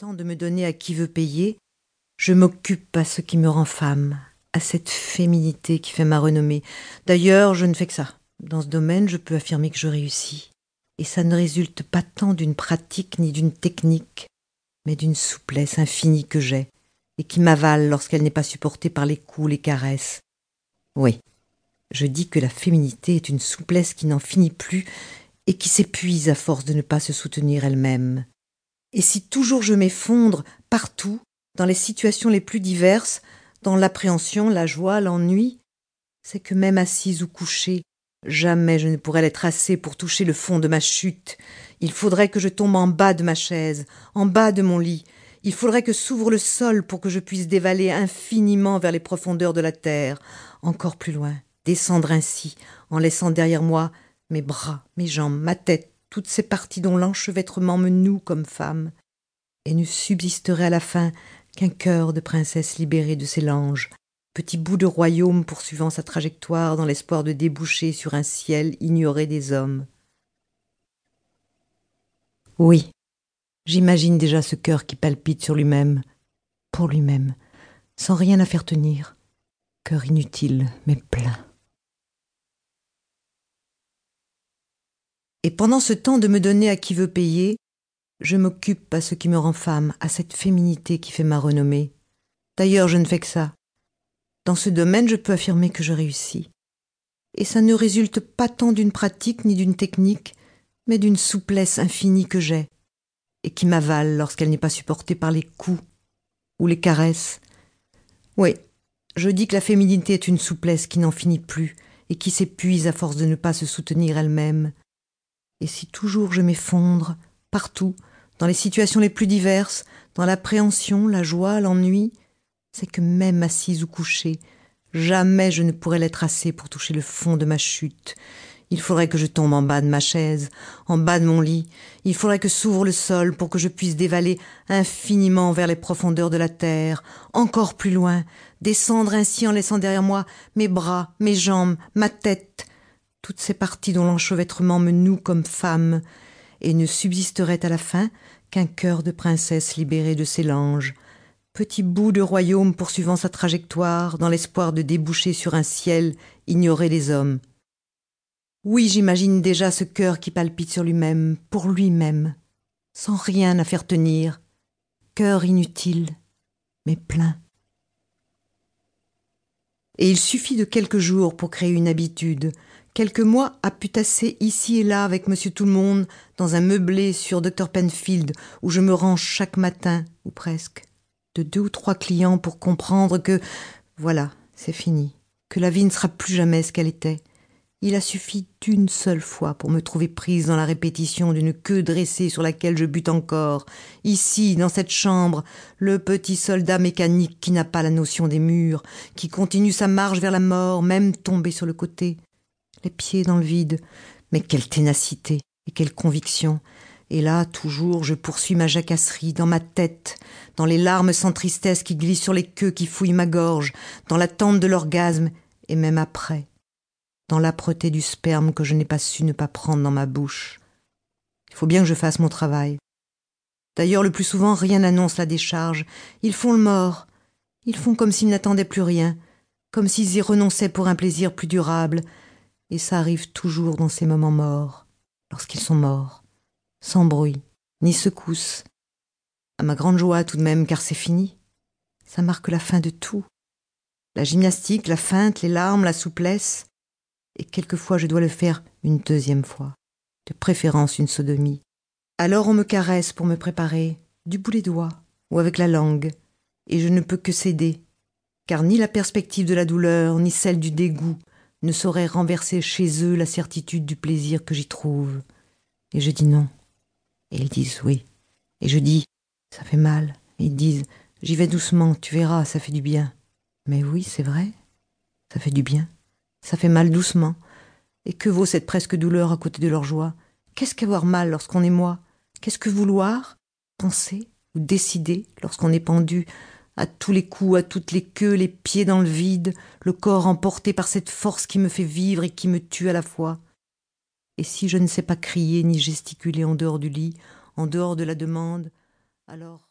de me donner à qui veut payer, je m'occupe à ce qui me rend femme, à cette féminité qui fait ma renommée. D'ailleurs, je ne fais que ça. Dans ce domaine, je peux affirmer que je réussis. Et ça ne résulte pas tant d'une pratique ni d'une technique, mais d'une souplesse infinie que j'ai, et qui m'avale lorsqu'elle n'est pas supportée par les coups, les caresses. Oui, je dis que la féminité est une souplesse qui n'en finit plus et qui s'épuise à force de ne pas se soutenir elle-même. Et si toujours je m'effondre partout, dans les situations les plus diverses, dans l'appréhension, la joie, l'ennui, c'est que même assise ou couchée, jamais je ne pourrais l'être assez pour toucher le fond de ma chute. Il faudrait que je tombe en bas de ma chaise, en bas de mon lit. Il faudrait que s'ouvre le sol pour que je puisse dévaler infiniment vers les profondeurs de la terre, encore plus loin, descendre ainsi, en laissant derrière moi mes bras, mes jambes, ma tête, toutes ces parties dont l'enchevêtrement me noue comme femme, et ne subsisterait à la fin qu'un cœur de princesse libérée de ses langes, petit bout de royaume poursuivant sa trajectoire dans l'espoir de déboucher sur un ciel ignoré des hommes. Oui, j'imagine déjà ce cœur qui palpite sur lui-même, pour lui-même, sans rien à faire tenir, cœur inutile mais plein. Et pendant ce temps de me donner à qui veut payer, je m'occupe à ce qui me rend femme, à cette féminité qui fait ma renommée. D'ailleurs, je ne fais que ça. Dans ce domaine, je peux affirmer que je réussis. Et ça ne résulte pas tant d'une pratique ni d'une technique, mais d'une souplesse infinie que j'ai, et qui m'avale lorsqu'elle n'est pas supportée par les coups ou les caresses. Oui, je dis que la féminité est une souplesse qui n'en finit plus, et qui s'épuise à force de ne pas se soutenir elle-même. Et si toujours je m'effondre, partout, dans les situations les plus diverses, dans l'appréhension, la joie, l'ennui, c'est que même assise ou couchée, jamais je ne pourrais l'être assez pour toucher le fond de ma chute. Il faudrait que je tombe en bas de ma chaise, en bas de mon lit. Il faudrait que s'ouvre le sol pour que je puisse dévaler infiniment vers les profondeurs de la terre, encore plus loin, descendre ainsi en laissant derrière moi mes bras, mes jambes, ma tête, toutes ces parties dont l'enchevêtrement me noue comme femme, et ne subsisterait à la fin qu'un cœur de princesse libérée de ses langes, petit bout de royaume poursuivant sa trajectoire dans l'espoir de déboucher sur un ciel ignoré des hommes. Oui, j'imagine déjà ce cœur qui palpite sur lui-même, pour lui-même, sans rien à faire tenir, cœur inutile, mais plein. Et il suffit de quelques jours pour créer une habitude, quelques mois à putasser ici et là avec monsieur tout le monde dans un meublé sur Dr Penfield où je me range chaque matin, ou presque, de deux ou trois clients pour comprendre que, voilà, c'est fini, que la vie ne sera plus jamais ce qu'elle était. Il a suffi d'une seule fois pour me trouver prise dans la répétition d'une queue dressée sur laquelle je bute encore. Ici, dans cette chambre, le petit soldat mécanique qui n'a pas la notion des murs, qui continue sa marche vers la mort, même tombé sur le côté les pieds dans le vide. Mais quelle ténacité et quelle conviction. Et là, toujours, je poursuis ma jacasserie dans ma tête, dans les larmes sans tristesse qui glissent sur les queues qui fouillent ma gorge, dans l'attente de l'orgasme, et même après, dans l'âpreté du sperme que je n'ai pas su ne pas prendre dans ma bouche. Il faut bien que je fasse mon travail. D'ailleurs, le plus souvent, rien n'annonce la décharge. Ils font le mort. Ils font comme s'ils n'attendaient plus rien, comme s'ils y renonçaient pour un plaisir plus durable, et ça arrive toujours dans ces moments morts, lorsqu'ils sont morts, sans bruit, ni secousse. À ma grande joie tout de même, car c'est fini. Ça marque la fin de tout. La gymnastique, la feinte, les larmes, la souplesse. Et quelquefois je dois le faire une deuxième fois, de préférence une sodomie. Alors on me caresse pour me préparer, du bout des doigts, ou avec la langue, et je ne peux que céder, car ni la perspective de la douleur, ni celle du dégoût, ne saurait renverser chez eux la certitude du plaisir que j'y trouve. Et je dis non. Et ils disent oui. Et je dis ça fait mal. Et ils disent j'y vais doucement, tu verras, ça fait du bien. Mais oui, c'est vrai. Ça fait du bien. Ça fait mal doucement. Et que vaut cette presque douleur à côté de leur joie? Qu'est-ce qu'avoir mal lorsqu'on est moi? Qu'est-ce que vouloir? Penser ou décider lorsqu'on est pendu à tous les coups, à toutes les queues, les pieds dans le vide, le corps emporté par cette force qui me fait vivre et qui me tue à la fois? Et si je ne sais pas crier ni gesticuler en dehors du lit, en dehors de la demande, alors